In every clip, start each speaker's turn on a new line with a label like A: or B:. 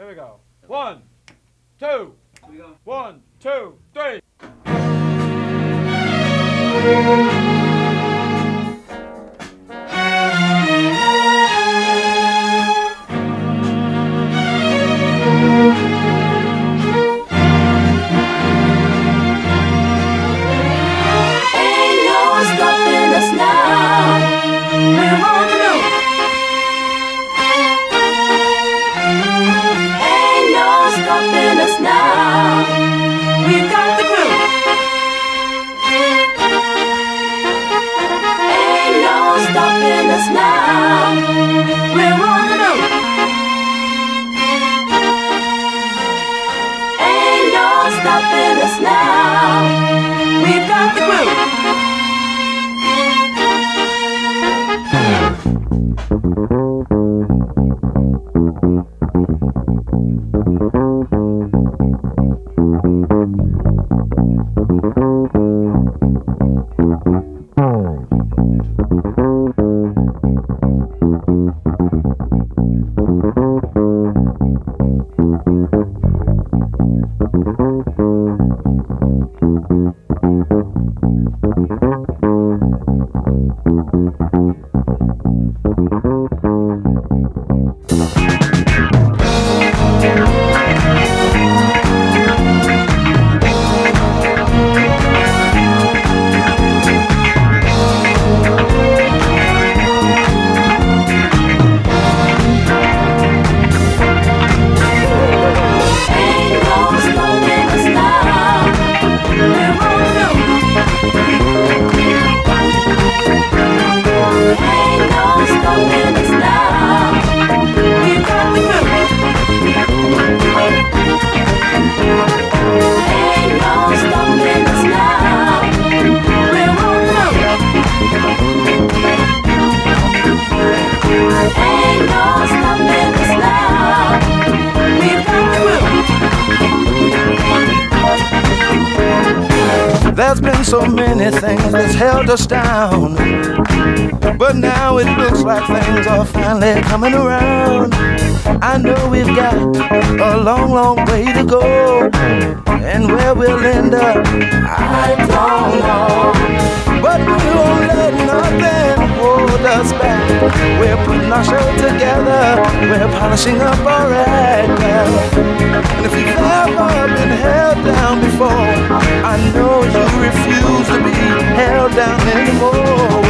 A: Here we go. One, two, one, two, three.
B: Thank you.
C: There's been so many things that's held us down. But now it looks like things are finally coming around. I know we've got a long, long way to go. And where we'll end up, I don't know. But we won't let nothing hold us back. We're putting our show together, we're polishing up our act now. And if you've ever been held down before, I know you refuse to be held down anymore.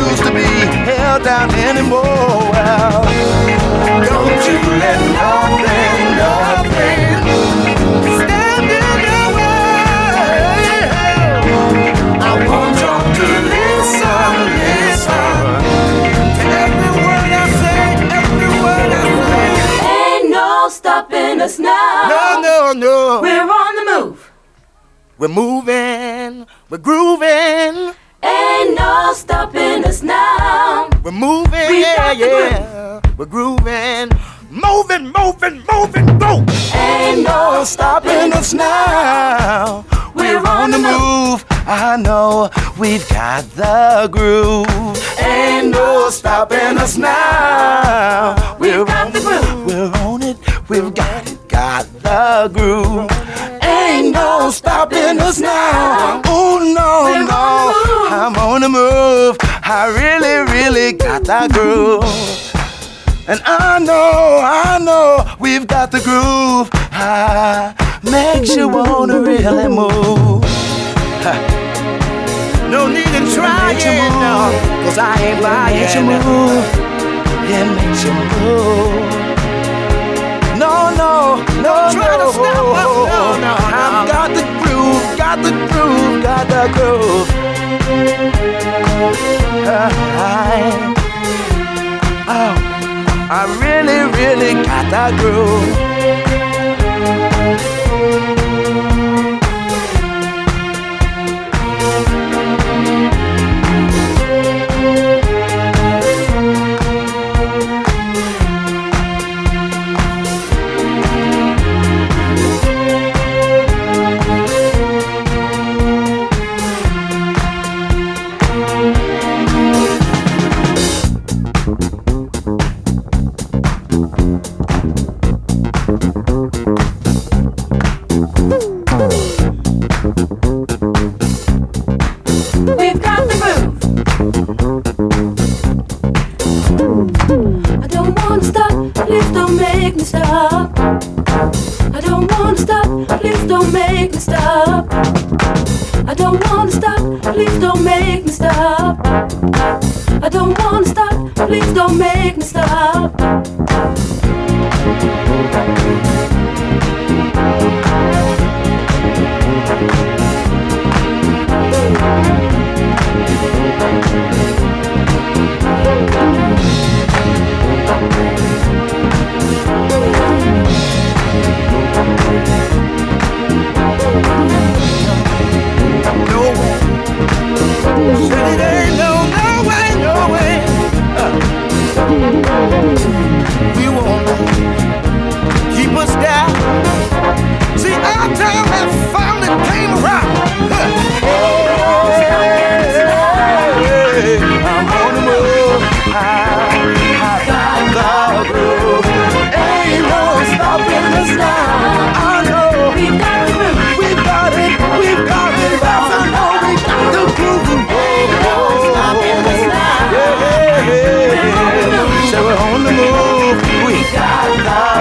C: to be held down anymore. Well,
D: now. We're on the move.
C: I know we've got the groove. Ain't no stopping us now. We're on
D: the groove.
C: We're on it. We've got it. Got the groove. Ain't no stopping us now. Oh no, no.
D: on the move.
C: I'm on the move. I really, really got that groove. And I know, I know we've got the groove. Ah, makes you wanna really move. No need to try
B: Makes you move.
C: no, cause I ain't buying. Makes you move. It makes you move. No, no, no,
B: Try
C: no,
B: to stop us. No, no,
C: I've got the groove, got the groove, got the groove. Uh, I, oh, I really, really got that groove.
D: We've I don't wanna stop, please don't make me stop. I don't wanna stop, please don't make me stop. I don't wanna stop, please don't make me stop.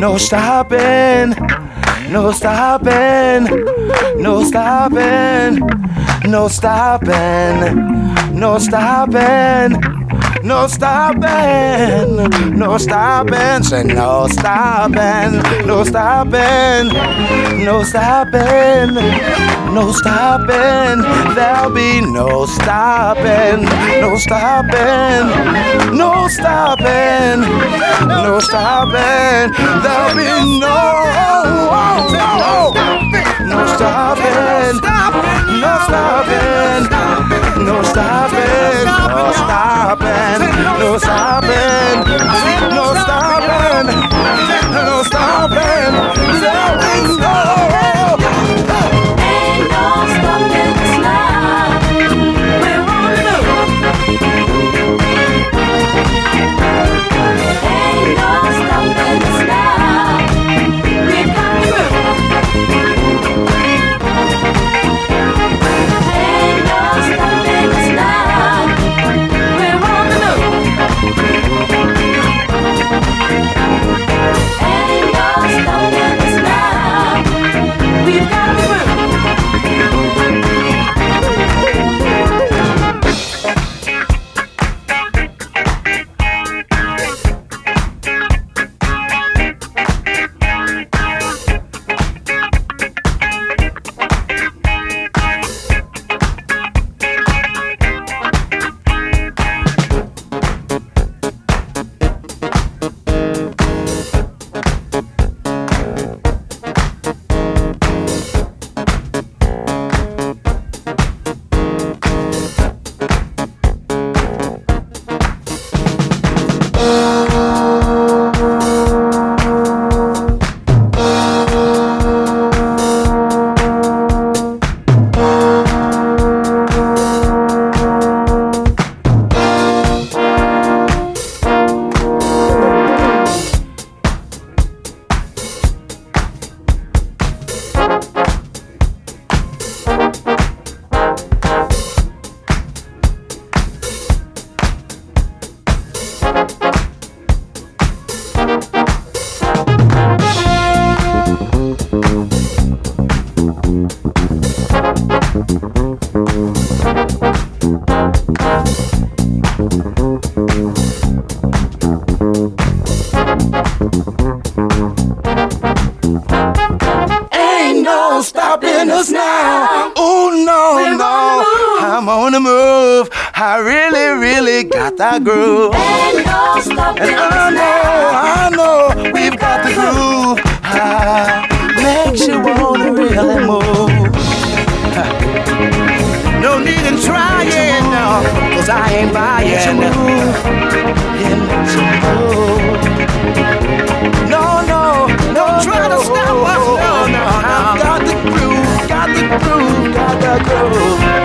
C: no stopping, no stopping, no stopping, no stopping, no stopping. No stopping, no stopping, say no stopping, no stopping, no stopping, no stopping. There'll be no stopping, no stopping, no stopping, no stopping. There'll be no, stopping
D: us now.
C: Oh no, no.
D: move.
C: I'm on the move. I really, really got that groove.
D: Ain't no stopping
C: And I know,
D: now.
C: I know, we've got the groove. Ah, makes you wanna really move. No need in trying, no, cause I ain't buying. It makes you move. No, groove,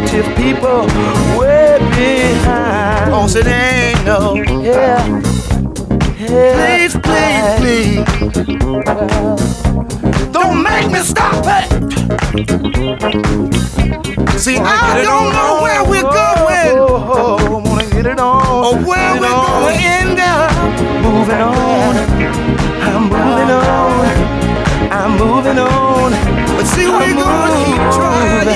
C: negative people way behind. Oh, they ain't no. Yeah. yeah. Please, please, please. Don't make me stop it. See, I don't know where we're going. Oh, wanna get it on. Or where we're going to end up. Moving on. I'm moving on. I'm moving on. See, we're gonna keep trying.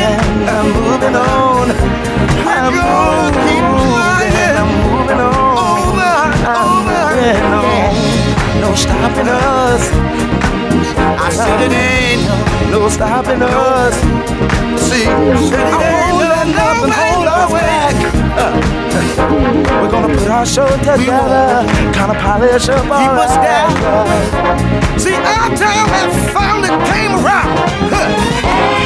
C: I'm moving on. I'm gonna keep trying. I'm moving on. Over, I'm moving on. No stopping us. I said it ain't no stopping us. See, I won't let nothing hold us back. Uh, We're gonna put our
D: show together, kind of polish up our
C: Keep us down. See, our time has finally came around. Huh.